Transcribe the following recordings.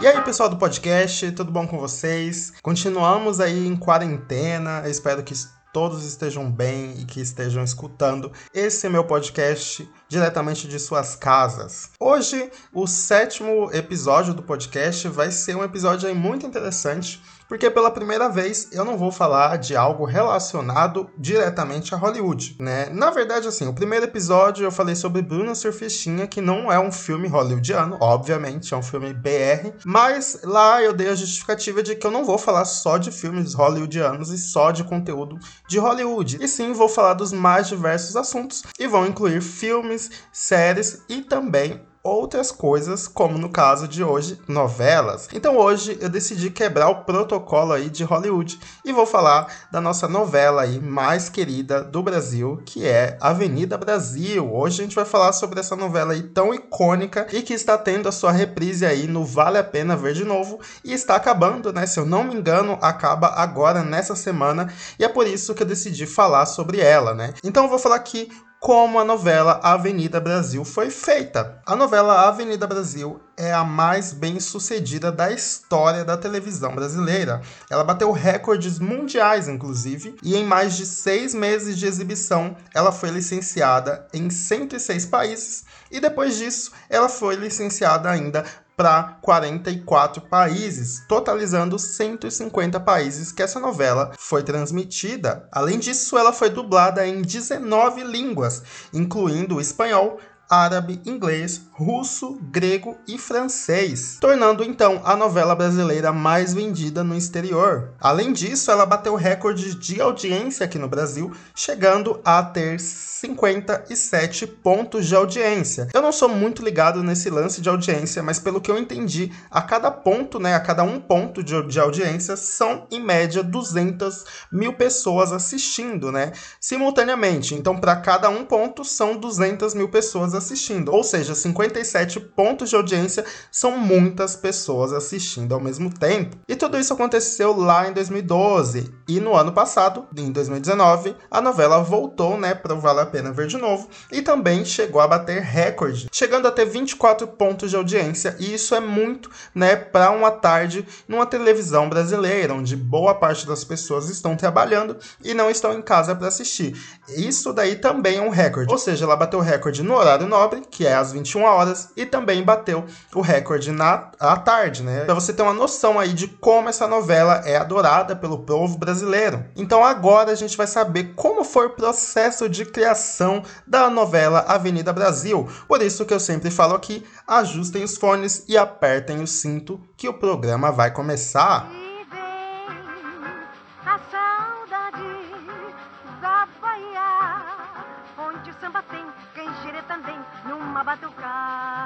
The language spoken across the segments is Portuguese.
E aí, pessoal do podcast, tudo bom com vocês? Continuamos aí em quarentena. Eu espero que todos estejam bem e que estejam escutando esse meu podcast diretamente de suas casas. Hoje, o sétimo episódio do podcast vai ser um episódio muito interessante porque pela primeira vez eu não vou falar de algo relacionado diretamente a Hollywood, né? Na verdade, assim, o primeiro episódio eu falei sobre Bruna Surfistinha, que não é um filme hollywoodiano, obviamente, é um filme BR, mas lá eu dei a justificativa de que eu não vou falar só de filmes hollywoodianos e só de conteúdo de Hollywood, e sim vou falar dos mais diversos assuntos e vão incluir filmes, séries e também outras coisas, como no caso de hoje, novelas. Então hoje eu decidi quebrar o protocolo aí de Hollywood e vou falar da nossa novela aí mais querida do Brasil, que é Avenida Brasil. Hoje a gente vai falar sobre essa novela aí tão icônica e que está tendo a sua reprise aí no Vale a Pena Ver de Novo e está acabando, né? Se eu não me engano, acaba agora nessa semana e é por isso que eu decidi falar sobre ela, né? Então eu vou falar aqui como a novela Avenida Brasil foi feita. A novela Avenida Brasil é a mais bem sucedida da história da televisão brasileira. Ela bateu recordes mundiais, inclusive, e em mais de seis meses de exibição, ela foi licenciada em 106 países. E depois disso, ela foi licenciada ainda para 44 países, totalizando 150 países que essa novela foi transmitida. Além disso, ela foi dublada em 19 línguas, incluindo o espanhol, árabe, inglês, russo, grego e francês, tornando então a novela brasileira mais vendida no exterior. Além disso, ela bateu recorde de audiência aqui no Brasil, chegando a ter 57 pontos de audiência. Eu não sou muito ligado nesse lance de audiência, mas pelo que eu entendi, a cada ponto, né, a cada um ponto de, de audiência, são em média 200 mil pessoas assistindo, né, simultaneamente. Então, para cada um ponto, são 200 mil pessoas assistindo. Ou seja, 57 pontos de audiência são muitas pessoas assistindo ao mesmo tempo. E tudo isso aconteceu lá em 2012. E no ano passado, em 2019, a novela voltou né, para Vale a Pena Ver de Novo e também chegou a bater recorde, chegando a ter 24 pontos de audiência. E isso é muito né, para uma tarde numa televisão brasileira, onde boa parte das pessoas estão trabalhando e não estão em casa para assistir. Isso daí também é um recorde. Ou seja, ela bateu recorde no horário nobre, que é às 21 horas, e também bateu o recorde na à tarde, né? Para você ter uma noção aí de como essa novela é adorada pelo povo brasileiro. Então agora a gente vai saber como foi o processo de criação da novela Avenida Brasil. Por isso que eu sempre falo aqui, ajustem os fones e apertem o cinto que o programa vai começar. também numa batucada.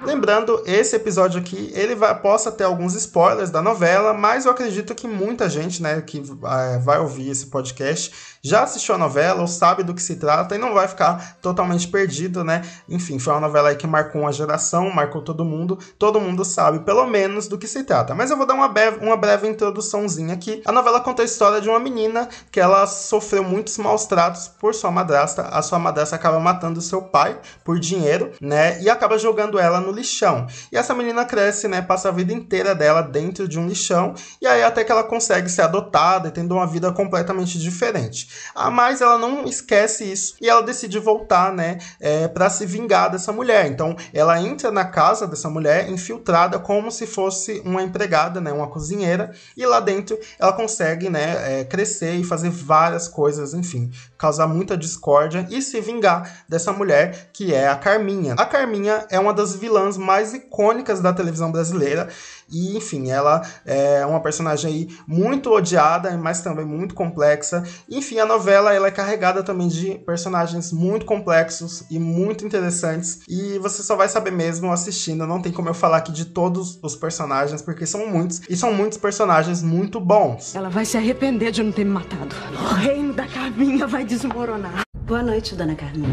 Lembrando, esse episódio aqui, ele vai, possa ter alguns spoilers da novela, mas eu acredito que muita gente, né, que é, vai ouvir esse podcast já assistiu a novela ou sabe do que se trata e não vai ficar totalmente perdido, né? Enfim, foi uma novela que marcou uma geração, marcou todo mundo, todo mundo sabe pelo menos do que se trata. Mas eu vou dar uma breve, uma breve introduçãozinha aqui. A novela conta a história de uma menina que ela sofreu muitos maus tratos por sua madrasta. A sua madrasta acaba matando seu pai por dinheiro, né? E acaba jogando ela no lixão. E essa menina cresce, né? Passa a vida inteira dela dentro de um lixão. E aí até que ela consegue ser adotada e tendo uma vida completamente diferente. Ah, mas ela não esquece isso e ela decide voltar, né, é, para se vingar dessa mulher. Então, ela entra na casa dessa mulher infiltrada como se fosse uma empregada, né, uma cozinheira, e lá dentro ela consegue, né, é, crescer e fazer várias coisas, enfim, causar muita discórdia e se vingar dessa mulher que é a Carminha. A Carminha é uma das vilãs mais icônicas da televisão brasileira e, enfim, ela é uma personagem aí muito odiada, mas também muito complexa. Enfim, a novela ela é carregada também de personagens muito complexos e muito interessantes. E você só vai saber mesmo assistindo. Não tem como eu falar aqui de todos os personagens, porque são muitos. E são muitos personagens muito bons. Ela vai se arrepender de não ter me matado. O reino da Carminha vai desmoronar. Boa noite, dona Carminha.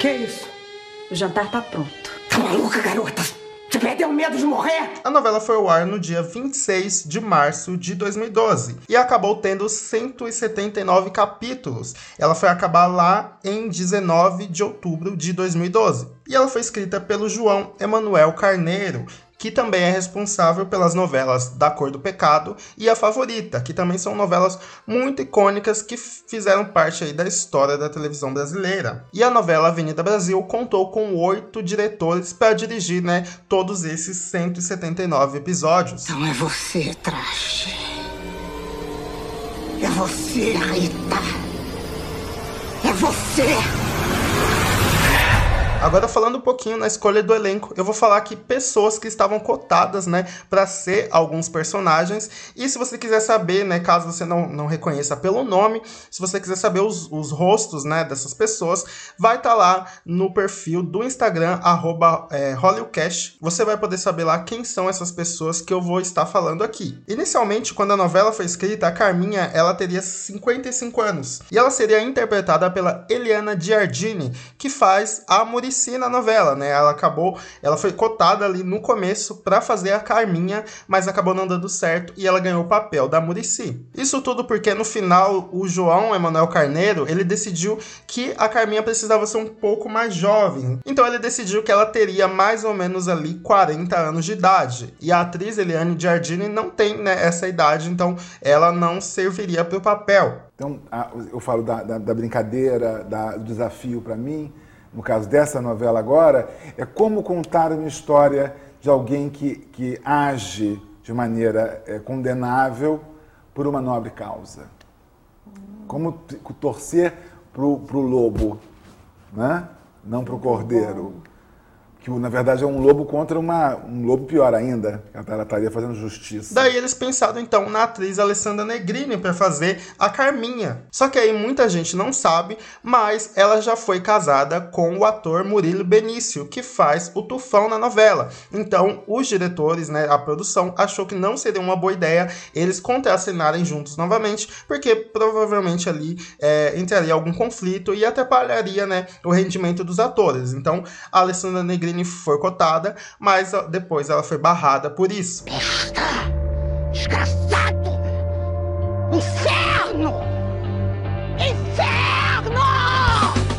Que isso? O jantar tá pronto. Tá maluca, garota? Você perdeu medo de morrer? A novela foi ao ar no dia 26 de março de 2012 e acabou tendo 179 capítulos. Ela foi acabar lá em 19 de outubro de 2012. E ela foi escrita pelo João Emanuel Carneiro, que também é responsável pelas novelas Da Cor do Pecado e A Favorita, que também são novelas muito icônicas que fizeram parte aí da história da televisão brasileira. E a novela Avenida Brasil contou com oito diretores para dirigir né, todos esses 179 episódios. Então é você, Trash. É você, Rita. É você. Agora falando um pouquinho na escolha do elenco, eu vou falar aqui pessoas que estavam cotadas, né, para ser alguns personagens. E se você quiser saber, né, caso você não, não reconheça pelo nome, se você quiser saber os, os rostos, né, dessas pessoas, vai estar tá lá no perfil do Instagram arroba, é. Você vai poder saber lá quem são essas pessoas que eu vou estar falando aqui. Inicialmente, quando a novela foi escrita, a Carminha ela teria 55 anos e ela seria interpretada pela Eliana Giardini, que faz a Muricy Murici na novela, né? Ela acabou, ela foi cotada ali no começo para fazer a Carminha, mas acabou não dando certo e ela ganhou o papel da Murici. Isso tudo porque no final o João Emanuel Carneiro, ele decidiu que a Carminha precisava ser um pouco mais jovem. Então ele decidiu que ela teria mais ou menos ali 40 anos de idade. E a atriz Eliane Giardini não tem né, essa idade, então ela não serviria para o papel. Então, eu falo da, da, da brincadeira, da, do desafio para mim, no caso dessa novela agora, é como contar uma história de alguém que, que age de maneira é, condenável por uma nobre causa. Como torcer para o lobo, né? não para o cordeiro que na verdade é um lobo contra uma, um lobo pior ainda, ela estaria fazendo justiça. Daí eles pensaram então na atriz Alessandra Negrini para fazer a Carminha. Só que aí muita gente não sabe, mas ela já foi casada com o ator Murilo Benício, que faz o Tufão na novela. Então os diretores, né, a produção achou que não seria uma boa ideia eles contracenarem juntos novamente, porque provavelmente ali é, entraria algum conflito e atrapalharia, né, o rendimento dos atores. Então a Alessandra Negrini foi cotada, mas depois ela foi barrada por isso. Desgraçado!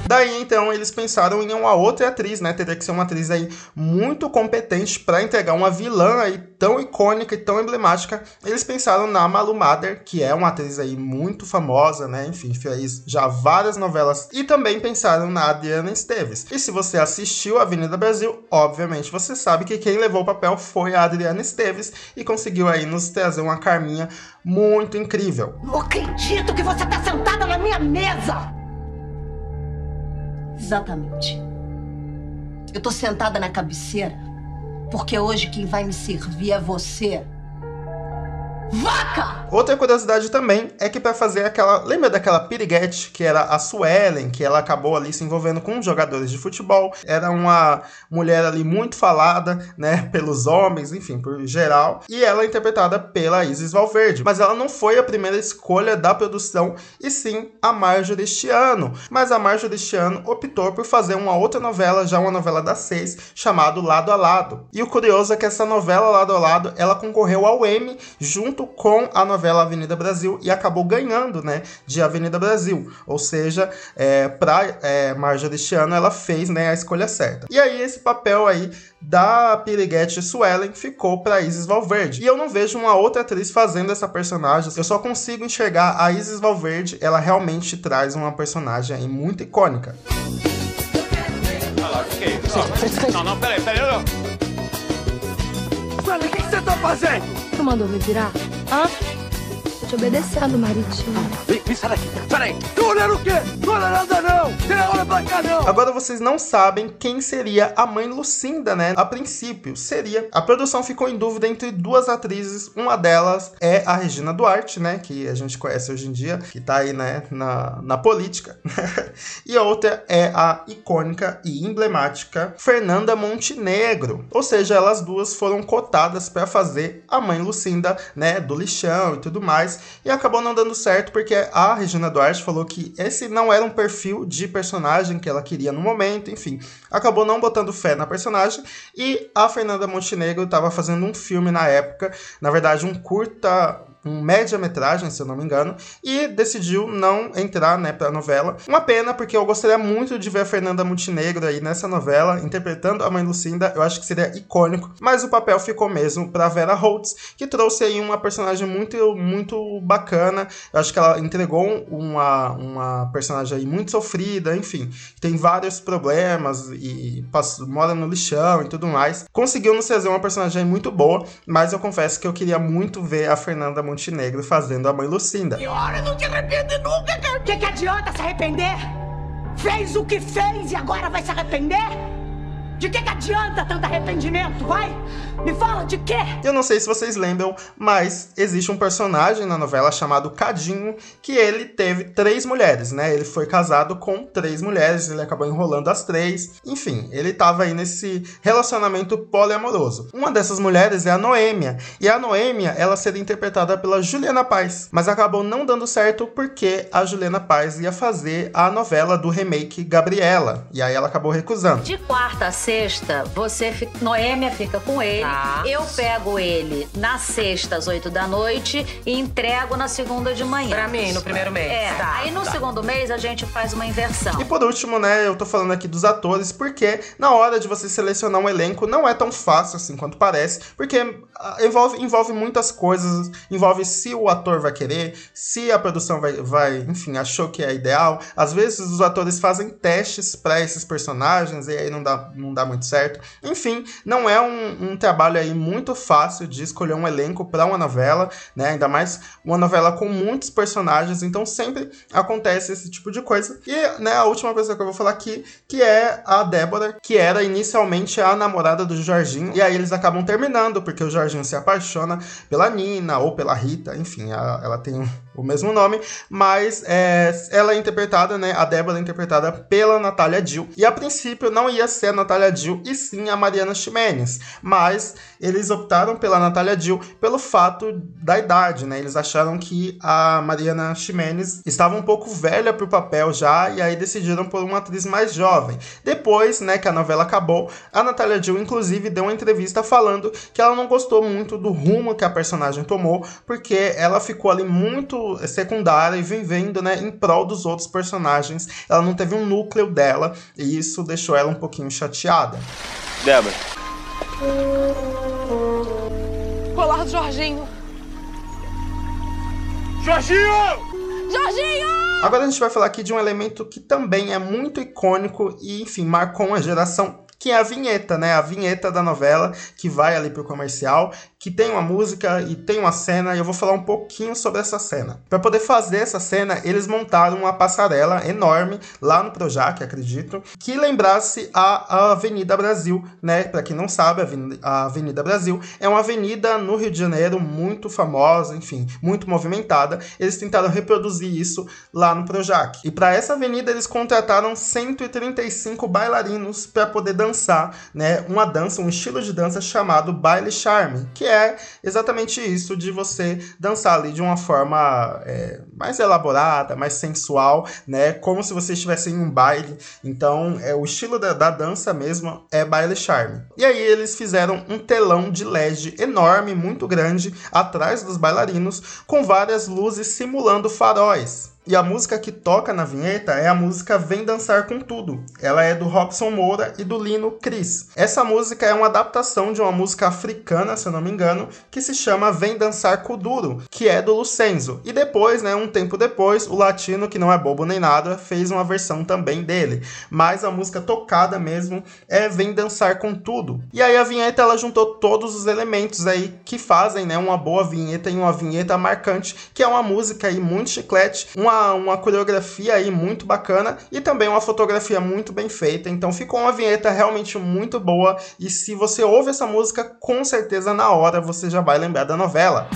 Daí então eles pensaram em uma outra atriz, né? Teria que ser uma atriz aí muito competente para entregar uma vilã aí tão icônica e tão emblemática. Eles pensaram na Malu Mader, que é uma atriz aí muito famosa, né? Enfim, fez já várias novelas. E também pensaram na Adriana Esteves. E se você assistiu Avenida Brasil, obviamente você sabe que quem levou o papel foi a Adriana Esteves e conseguiu aí nos trazer uma Carminha muito incrível. Não acredito que você tá sentada na minha mesa! Exatamente. Eu tô sentada na cabeceira porque hoje quem vai me servir é você. Vaca! Outra curiosidade também é que para fazer aquela. Lembra daquela piriguete que era a Suelen, que ela acabou ali se envolvendo com jogadores de futebol? Era uma mulher ali muito falada, né, pelos homens, enfim, por geral. E ela é interpretada pela Isis Valverde. Mas ela não foi a primeira escolha da produção, e sim a Marjorie este ano. Mas a Marjorie este ano optou por fazer uma outra novela, já uma novela das seis, chamado Lado a Lado. E o curioso é que essa novela Lado a Lado, ela concorreu ao Emmy junto junto com a novela Avenida Brasil e acabou ganhando, né, de Avenida Brasil. Ou seja, é, para é, Marjorie este ano ela fez, né, a escolha certa. E aí esse papel aí da Piriguete Suelen ficou para Isis Valverde. E eu não vejo uma outra atriz fazendo essa personagem. Eu só consigo enxergar a Isis Valverde, ela realmente traz uma personagem aí muito icônica. Não, não, peraí, peraí. Suelen, o que você tá fazendo? Tu mandou me virar? Hã? Tô te obedecendo, maritinho. Vem, sai daqui, olhando o quê? Não olha nada não. Tem olha pra cá não. Agora vocês não sabem quem seria a mãe Lucinda, né? A princípio, seria. A produção ficou em dúvida entre duas atrizes. Uma delas é a Regina Duarte, né? Que a gente conhece hoje em dia, que tá aí, né, na, na política. e a outra é a icônica e emblemática Fernanda Montenegro. Ou seja, elas duas foram cotadas para fazer a mãe Lucinda, né? Do lixão e tudo mais. E acabou não dando certo porque a Regina Duarte falou que esse não era um perfil de personagem que ela queria no momento, enfim. Acabou não botando fé na personagem e a Fernanda Montenegro estava fazendo um filme na época, na verdade um curta um média-metragem, se eu não me engano, e decidiu não entrar, né, pra novela. Uma pena, porque eu gostaria muito de ver a Fernanda Montenegro aí nessa novela, interpretando a mãe Lucinda, eu acho que seria icônico, mas o papel ficou mesmo pra Vera Holtz, que trouxe aí uma personagem muito, muito bacana, eu acho que ela entregou uma, uma personagem aí muito sofrida, enfim, tem vários problemas e passa, mora no lixão e tudo mais. Conseguiu nos trazer uma personagem muito boa, mas eu confesso que eu queria muito ver a Fernanda Montenegro Montenegro fazendo a mãe Lucinda. E olha, não te arrepende nunca, cara. O que, que adianta se arrepender? Fez o que fez e agora vai se arrepender? De que, que adianta tanto arrependimento? Vai! Me fala de quê? Eu não sei se vocês lembram, mas existe um personagem na novela chamado Cadinho, que ele teve três mulheres, né? Ele foi casado com três mulheres, ele acabou enrolando as três. Enfim, ele tava aí nesse relacionamento poliamoroso. Uma dessas mulheres é a Noêmia, e a Noêmia, ela seria interpretada pela Juliana Paz, mas acabou não dando certo porque a Juliana Paz ia fazer a novela do remake Gabriela, e aí ela acabou recusando. De quarta a sexta, você fica, Noêmia fica com ele. Tá. Eu pego ele na sexta, às oito da noite, e entrego na segunda de manhã. Pra mim, no primeiro mês. É, Tá, aí no tá. segundo mês a gente faz uma inversão. E por último, né, eu tô falando aqui dos atores, porque na hora de você selecionar um elenco não é tão fácil assim quanto parece, porque ah, envolve, envolve muitas coisas, envolve se o ator vai querer, se a produção vai, vai, enfim, achou que é ideal. Às vezes os atores fazem testes para esses personagens e aí não dá, não dá muito certo. Enfim, não é um, um trabalho aí muito fácil de escolher um elenco para uma novela, né? Ainda mais uma novela com muitos personagens, então sempre acontece esse tipo de coisa. E, né, a última pessoa que eu vou falar aqui, que é a Débora, que era inicialmente a namorada do Jorginho, e aí eles acabam terminando, porque o Jorginho se apaixona pela Nina ou pela Rita, enfim, a- ela tem o mesmo nome, mas é, ela é interpretada, né, a Débora é interpretada pela Natália Dill, e a princípio não ia ser a Natália Dill, e sim a Mariana Ximenes, mas eles optaram pela Natália Dill pelo fato da idade, né, eles acharam que a Mariana Ximenes estava um pouco velha pro papel já, e aí decidiram por uma atriz mais jovem. Depois, né, que a novela acabou, a Natália Dill, inclusive, deu uma entrevista falando que ela não gostou muito do rumo que a personagem tomou, porque ela ficou ali muito secundária e vivendo, né, em prol dos outros personagens. Ela não teve um núcleo dela, e isso deixou ela um pouquinho chateada. Débora. Colar do Jorginho. Jorginho! Jorginho! Agora a gente vai falar aqui de um elemento que também é muito icônico e, enfim, marcou uma geração, que é a vinheta, né? A vinheta da novela que vai ali pro comercial, que tem uma música e tem uma cena, e eu vou falar um pouquinho sobre essa cena. Para poder fazer essa cena, eles montaram uma passarela enorme lá no Projac, acredito, que lembrasse a, Avenida Brasil, né? Para quem não sabe, a Avenida Brasil é uma avenida no Rio de Janeiro muito famosa, enfim, muito movimentada. Eles tentaram reproduzir isso lá no Projac. E para essa avenida eles contrataram 135 bailarinos para poder dançar, né? Uma dança, um estilo de dança chamado baile charme, que é exatamente isso de você dançar ali de uma forma é, mais elaborada, mais sensual, né? Como se você estivesse em um baile. Então, é o estilo da, da dança mesmo é baile charme. E aí eles fizeram um telão de LED enorme, muito grande, atrás dos bailarinos, com várias luzes simulando faróis. E a música que toca na vinheta é a música Vem Dançar com Tudo. Ela é do Robson Moura e do Lino Cris. Essa música é uma adaptação de uma música africana, se eu não me engano, que se chama Vem Dançar com Duro, que é do Lucenzo. E depois, né, um tempo depois, o latino, que não é bobo nem nada, fez uma versão também dele. Mas a música tocada mesmo é Vem Dançar com Tudo. E aí a vinheta ela juntou todos os elementos aí que fazem, né, uma boa vinheta e uma vinheta marcante, que é uma música aí muito chiclete, uma, uma coreografia aí muito bacana e também uma fotografia muito bem feita. Então ficou uma vinheta realmente muito boa e se você ouve essa música, com certeza na hora você já vai lembrar da novela.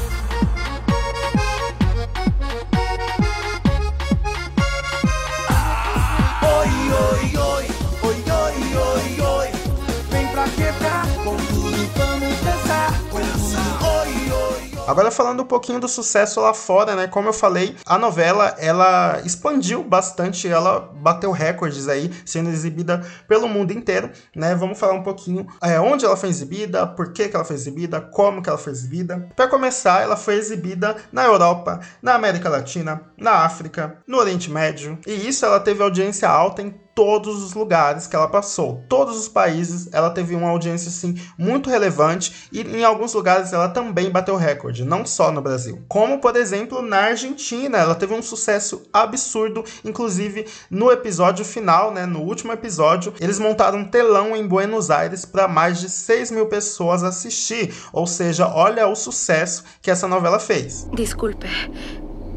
Agora falando um pouquinho do sucesso lá fora, né? Como eu falei, a novela ela expandiu bastante, ela bateu recordes aí, sendo exibida pelo mundo inteiro, né? Vamos falar um pouquinho é, onde ela foi exibida, por que, que ela foi exibida, como que ela foi exibida. Para começar, ela foi exibida na Europa, na América Latina, na África, no Oriente Médio, e isso ela teve audiência alta em todos os lugares que ela passou, todos os países, ela teve uma audiência assim muito relevante e em alguns lugares ela também bateu recorde, não só no Brasil. Como por exemplo na Argentina, ela teve um sucesso absurdo, inclusive no episódio final, né, no último episódio, eles montaram um telão em Buenos Aires para mais de 6 mil pessoas assistir, ou seja, olha o sucesso que essa novela fez. Disculpe.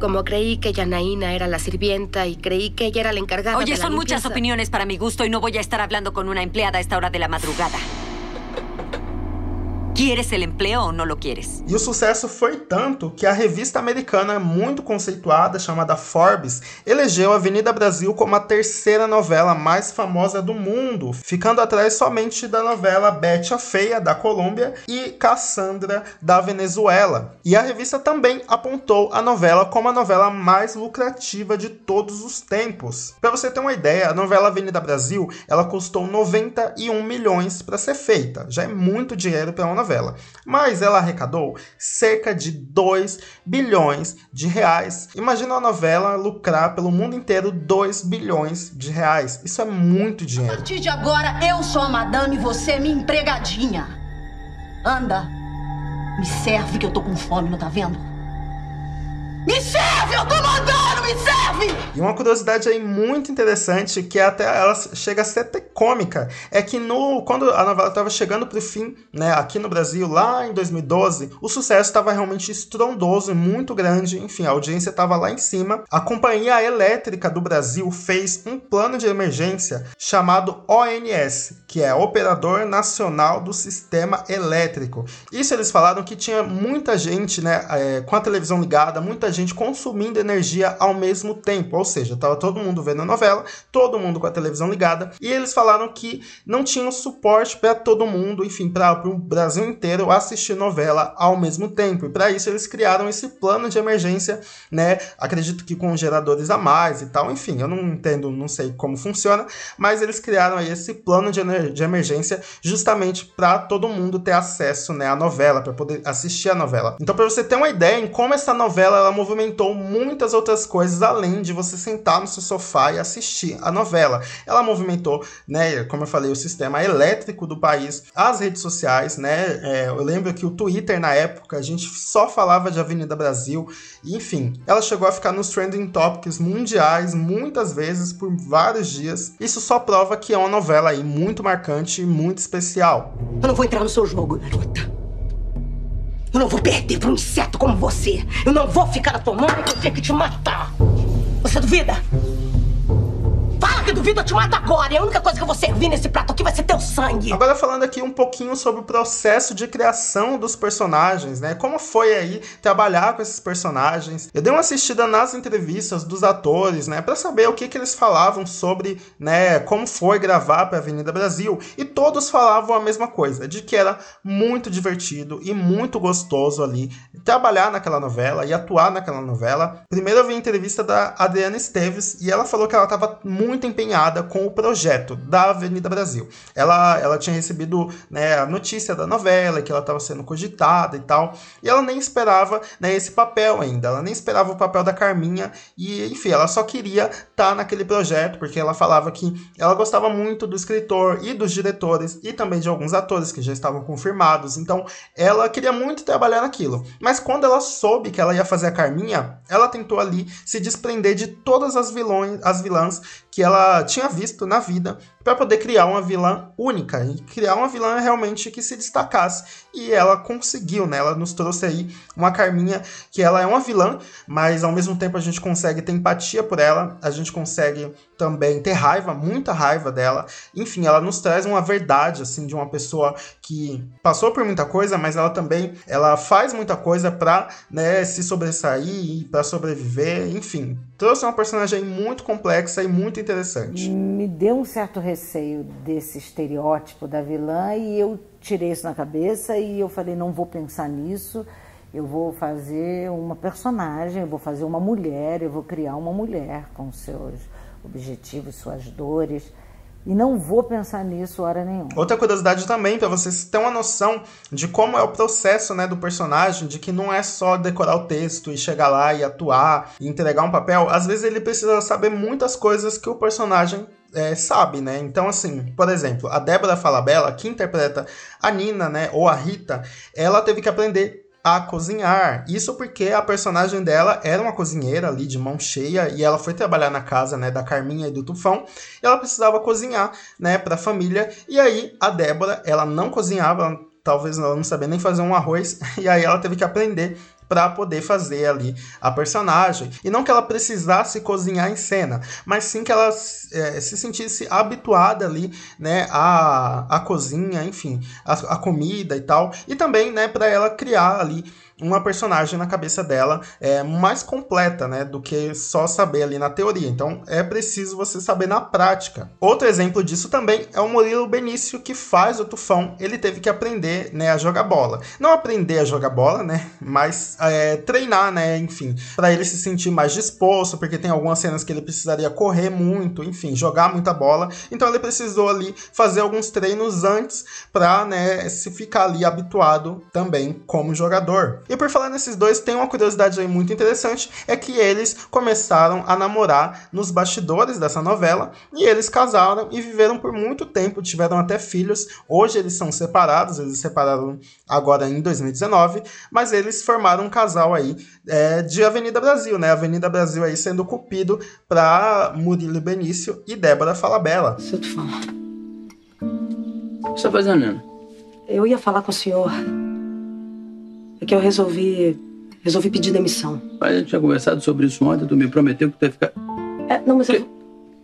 Como creí que Yanaína era la sirvienta y creí que ella era la encargada Oye, de la son muchas opiniones para mi gusto y no voy a estar hablando con una empleada a esta hora de la madrugada. ¿Quieres el empleo o no lo quieres? E o sucesso foi tanto que a revista americana muito conceituada, chamada Forbes, elegeu Avenida Brasil como a terceira novela mais famosa do mundo, ficando atrás somente da novela Betty a Feia, da Colômbia, e Cassandra, da Venezuela. E a revista também apontou a novela como a novela mais lucrativa de todos os tempos. Para você ter uma ideia, a novela Avenida Brasil, ela custou 91 milhões para ser feita. Já é muito dinheiro para uma novela. Mas ela arrecadou cerca de 2 bilhões de reais. Imagina uma novela lucrar pelo mundo inteiro 2 bilhões de reais. Isso é muito A dinheiro. partir de agora, eu sou a madame e você é minha empregadinha. Anda. Me serve que eu tô com fome, não tá vendo? Me serve! Eu tô mandando! Me serve! E uma curiosidade aí muito interessante, que até ela chega a ser até cômica, é que no, quando a novela estava chegando para o fim, né, aqui no Brasil, lá em 2012, o sucesso estava realmente estrondoso e muito grande, enfim, a audiência estava lá em cima. A Companhia Elétrica do Brasil fez um plano de emergência chamado ONS, que é Operador Nacional do Sistema Elétrico. Isso eles falaram que tinha muita gente, né, é, com a televisão ligada, muita gente consumindo energia ao mesmo tempo, ou seja, estava todo mundo vendo a novela, todo mundo com a televisão ligada, e eles falaram que não tinham suporte para todo mundo, enfim, para o Brasil inteiro assistir novela ao mesmo tempo. E para isso eles criaram esse plano de emergência, né? Acredito que com geradores a mais e tal, enfim, eu não entendo, não sei como funciona, mas eles criaram aí esse plano de, de emergência justamente para todo mundo ter acesso, né, à novela, para poder assistir a novela. Então, para você ter uma ideia em como essa novela ela movimentou muitas outras coisas além de você sentar no seu sofá e assistir a novela. Ela movimentou, né, como eu falei, o sistema elétrico do país, as redes sociais, né? é, eu lembro que o Twitter na época a gente só falava de Avenida Brasil, enfim, ela chegou a ficar nos trending topics mundiais muitas vezes por vários dias. Isso só prova que é uma novela aí muito marcante e muito especial. Eu não vou entrar no seu jogo, garota. Eu não vou perder pra um inseto como você. Eu não vou ficar mão que eu tenho que te matar. Você duvida? Duvida, eu te mato agora. E a única coisa que eu vou servir nesse prato aqui vai ser teu sangue. Agora falando aqui um pouquinho sobre o processo de criação dos personagens, né? Como foi aí trabalhar com esses personagens? Eu dei uma assistida nas entrevistas dos atores, né, para saber o que que eles falavam sobre, né, como foi gravar para Avenida Brasil, e todos falavam a mesma coisa, de que era muito divertido e muito gostoso ali trabalhar naquela novela e atuar naquela novela. Primeiro eu vi a entrevista da Adriana Esteves e ela falou que ela estava muito empenhada com o projeto da Avenida Brasil. Ela, ela tinha recebido né, a notícia da novela, que ela estava sendo cogitada e tal, e ela nem esperava né, esse papel ainda, ela nem esperava o papel da Carminha, e enfim, ela só queria estar naquele projeto, porque ela falava que ela gostava muito do escritor e dos diretores, e também de alguns atores que já estavam confirmados, então ela queria muito trabalhar naquilo. Mas quando ela soube que ela ia fazer a Carminha, ela tentou ali se desprender de todas as vilões, as vilãs que ela tinha visto na vida para poder criar uma vilã única e criar uma vilã realmente que se destacasse. E ela conseguiu, né? Ela nos trouxe aí uma Carminha que ela é uma vilã, mas ao mesmo tempo a gente consegue ter empatia por ela, a gente consegue também ter raiva, muita raiva dela. Enfim, ela nos traz uma verdade assim de uma pessoa que passou por muita coisa, mas ela também ela faz muita coisa para né, se sobressair, para sobreviver, enfim. Trouxe uma personagem muito complexa e muito interessante. Me deu um certo receio desse estereótipo da vilã e eu tirei isso na cabeça e eu falei, não vou pensar nisso. Eu vou fazer uma personagem, eu vou fazer uma mulher, eu vou criar uma mulher com seus objetivos, suas dores. E não vou pensar nisso hora nenhuma. Outra curiosidade também, para vocês terem uma noção de como é o processo né, do personagem, de que não é só decorar o texto e chegar lá e atuar e entregar um papel. Às vezes ele precisa saber muitas coisas que o personagem é, sabe, né? Então, assim, por exemplo, a Débora Falabella, que interpreta a Nina, né, ou a Rita, ela teve que aprender a cozinhar. Isso porque a personagem dela era uma cozinheira ali de mão cheia e ela foi trabalhar na casa, né, da Carminha e do Tufão. E ela precisava cozinhar, né, para a família. E aí a Débora, ela não cozinhava, talvez ela não sabia nem fazer um arroz, e aí ela teve que aprender para poder fazer ali a personagem. E não que ela precisasse cozinhar em cena, mas sim que ela é, se sentisse habituada ali, né, à, à cozinha, enfim, a, a comida e tal. E também, né, para ela criar ali uma personagem na cabeça dela é, mais completa, né, do que só saber ali na teoria. Então é preciso você saber na prática. Outro exemplo disso também é o Murilo Benício que faz o Tufão. Ele teve que aprender, né, a jogar bola. Não aprender a jogar bola, né, mas é, treinar, né, enfim, para ele se sentir mais disposto, porque tem algumas cenas que ele precisaria correr muito, enfim, jogar muita bola. Então ele precisou ali fazer alguns treinos antes para, né, se ficar ali habituado também como jogador. E por falar nesses dois, tem uma curiosidade aí muito interessante, é que eles começaram a namorar nos bastidores dessa novela, e eles casaram e viveram por muito tempo, tiveram até filhos. Hoje eles são separados, eles se separaram agora em 2019, mas eles formaram um casal aí é, de Avenida Brasil, né? Avenida Brasil aí sendo cupido para Murilo Benício e Débora Falabella. O que você tá fazendo? Eu ia falar com o senhor é que eu resolvi. resolvi pedir demissão. Mas a gente tinha conversado sobre isso ontem, tu me prometeu que tu ia ficar. É, não, mas eu,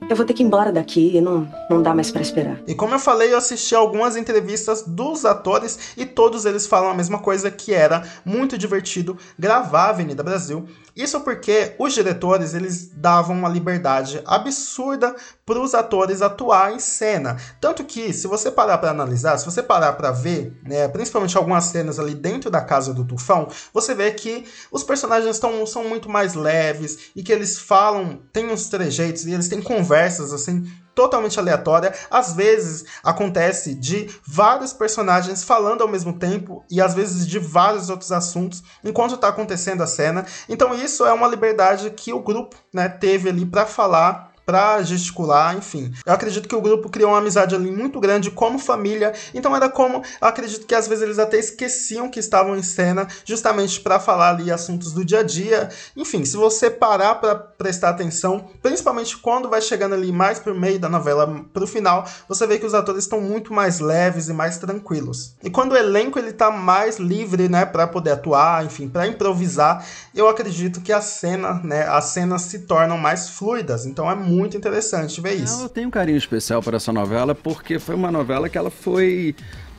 eu vou ter que ir embora daqui, não, não dá mais para esperar. E como eu falei, eu assisti algumas entrevistas dos atores e todos eles falam a mesma coisa, que era muito divertido gravar Avenida Brasil. Isso porque os diretores eles davam uma liberdade absurda para os atores atuar em cena. Tanto que, se você parar para analisar, se você parar para ver, né, principalmente algumas cenas ali dentro da casa do Tufão, você vê que os personagens tão, são muito mais leves e que eles falam, tem uns trejeitos e eles têm conversas assim totalmente aleatória. Às vezes acontece de vários personagens falando ao mesmo tempo e às vezes de vários outros assuntos enquanto está acontecendo a cena. Então isso é uma liberdade que o grupo né, teve ali para falar para gesticular, enfim. Eu acredito que o grupo criou uma amizade ali muito grande como família, então era como, eu acredito que às vezes eles até esqueciam que estavam em cena, justamente para falar ali assuntos do dia a dia. Enfim, se você parar para prestar atenção, principalmente quando vai chegando ali mais pro meio da novela, pro final, você vê que os atores estão muito mais leves e mais tranquilos. E quando o elenco ele tá mais livre, né, para poder atuar, enfim, para improvisar, eu acredito que a cena, né, as cenas se tornam mais fluidas. Então é muito muito interessante ver isso. Eu tenho um carinho especial para essa novela porque foi uma novela que ela foi,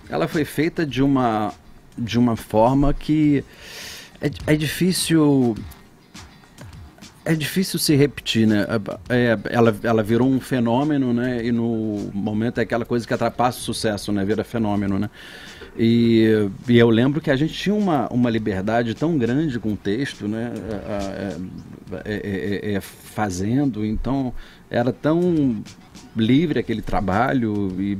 ela foi feita de uma, de uma forma que é, é difícil é difícil se repetir, né? É, ela, ela virou um fenômeno, né? E no momento é aquela coisa que atrapalha o sucesso, né? Vira fenômeno, né? E, e, eu lembro que a gente tinha uma, uma liberdade tão grande com o texto, né? É, é, é, fazendo, então era tão livre aquele trabalho e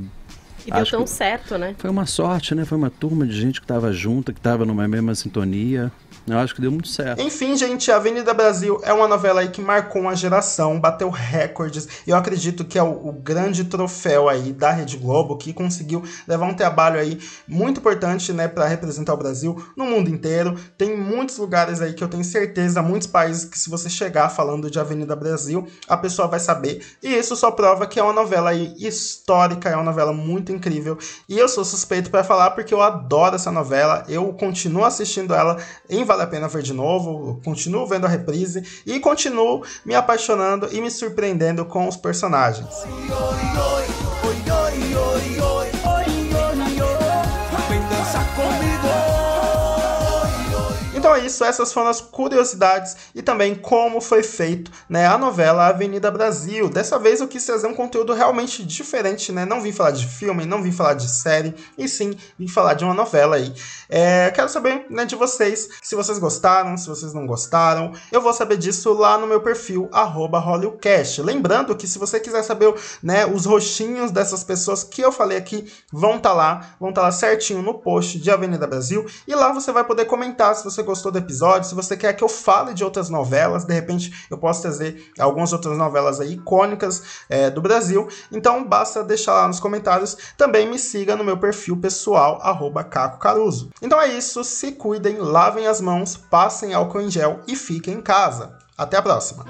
e deu tão certo, né? Foi uma sorte, né? Foi uma turma de gente que estava junta, que estava numa mesma sintonia. Eu acho que deu muito certo. Enfim, gente, Avenida Brasil é uma novela aí que marcou uma geração, bateu recordes. Eu acredito que é o, o, grande troféu aí da Rede Globo, que conseguiu levar um trabalho aí muito importante, né, para representar o Brasil no mundo inteiro. Tem muitos lugares aí que eu tenho certeza, muitos países que se você chegar falando de Avenida Brasil, a pessoa vai saber. E isso só prova que é uma novela aí histórica, é uma novela muito incrível. E eu sou suspeito para falar porque eu adoro essa novela. Eu continuo assistindo ela em vale a pena ver de novo, continuo vendo a reprise e continuo me apaixonando e me surpreendendo com os personagens. Então Então é isso, essas foram as curiosidades e também como foi feito né, a novela Avenida Brasil. Dessa vez eu quis trazer um conteúdo realmente diferente, né? Não vim falar de filme, não vim falar de série, e sim vim falar de uma novela aí. É, quero saber né, de vocês se vocês gostaram, se vocês não gostaram. Eu vou saber disso lá no meu perfil, HollywoodCast. Lembrando que se você quiser saber né, os roxinhos dessas pessoas que eu falei aqui, vão estar tá lá, vão estar tá lá certinho no post de Avenida Brasil. E lá você vai poder comentar se você gostou gostou do episódio, se você quer que eu fale de outras novelas, de repente eu posso trazer algumas outras novelas aí icônicas é, do Brasil. Então basta deixar lá nos comentários. Também me siga no meu perfil pessoal, arroba Caco Caruso. Então é isso, se cuidem, lavem as mãos, passem álcool em gel e fiquem em casa. Até a próxima!